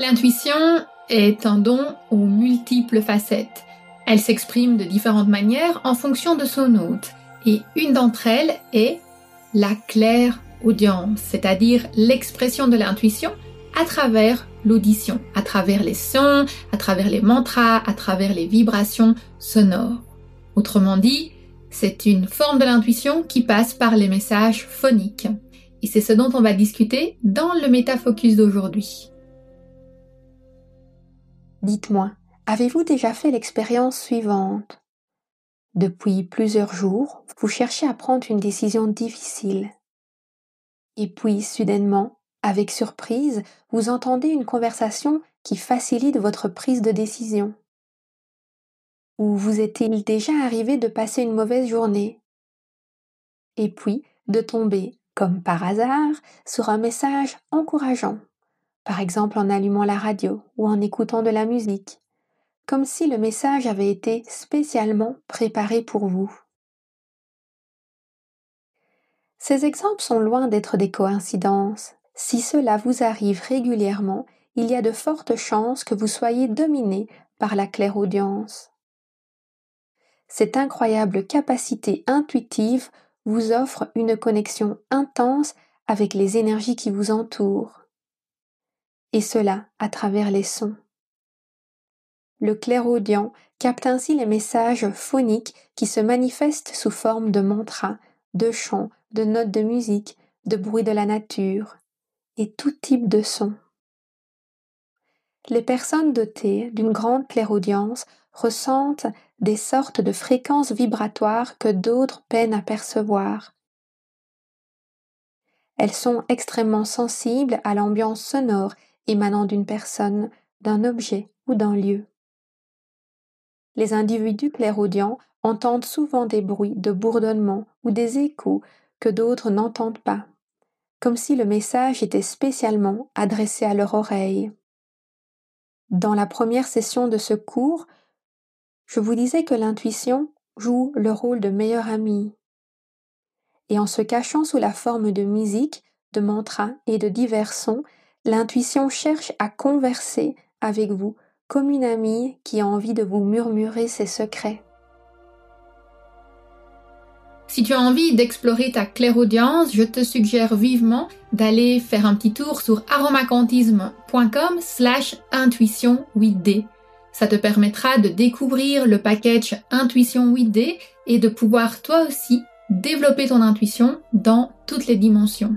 L'intuition est un don aux multiples facettes. Elle s'exprime de différentes manières en fonction de son hôte. Et une d'entre elles est la claire audience, c'est-à-dire l'expression de l'intuition à travers l'audition, à travers les sons, à travers les mantras, à travers les vibrations sonores. Autrement dit, c'est une forme de l'intuition qui passe par les messages phoniques. Et c'est ce dont on va discuter dans le métafocus d'aujourd'hui. Dites-moi, avez-vous déjà fait l'expérience suivante? Depuis plusieurs jours, vous cherchez à prendre une décision difficile. Et puis, soudainement, avec surprise, vous entendez une conversation qui facilite votre prise de décision. Ou vous est-il déjà arrivé de passer une mauvaise journée? Et puis, de tomber comme par hasard, sur un message encourageant, par exemple en allumant la radio ou en écoutant de la musique, comme si le message avait été spécialement préparé pour vous. Ces exemples sont loin d'être des coïncidences. Si cela vous arrive régulièrement, il y a de fortes chances que vous soyez dominé par la clairaudience. Cette incroyable capacité intuitive vous offre une connexion intense avec les énergies qui vous entourent. Et cela à travers les sons. Le clairaudient capte ainsi les messages phoniques qui se manifestent sous forme de mantras, de chants, de notes de musique, de bruits de la nature et tout type de sons. Les personnes dotées d'une grande clairaudience ressentent des sortes de fréquences vibratoires que d'autres peinent à percevoir. Elles sont extrêmement sensibles à l'ambiance sonore émanant d'une personne, d'un objet ou d'un lieu. Les individus clairaudients entendent souvent des bruits de bourdonnement ou des échos que d'autres n'entendent pas, comme si le message était spécialement adressé à leur oreille. Dans la première session de ce cours, je vous disais que l'intuition joue le rôle de meilleur ami. Et en se cachant sous la forme de musique, de mantras et de divers sons, l'intuition cherche à converser avec vous comme une amie qui a envie de vous murmurer ses secrets. Si tu as envie d'explorer ta clairaudience, je te suggère vivement d'aller faire un petit tour sur aromacantisme.com slash intuition 8D. Ça te permettra de découvrir le package Intuition 8D et de pouvoir toi aussi développer ton intuition dans toutes les dimensions.